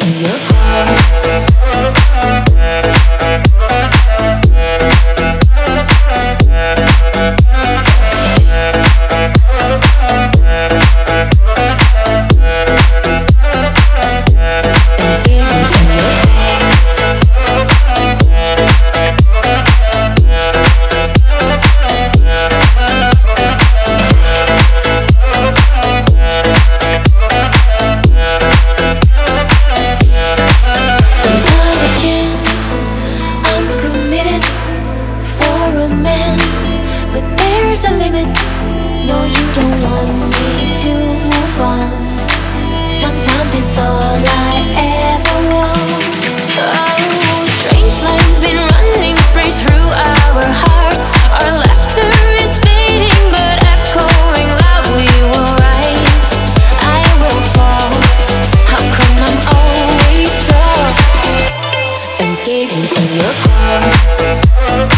to your heart. in your car.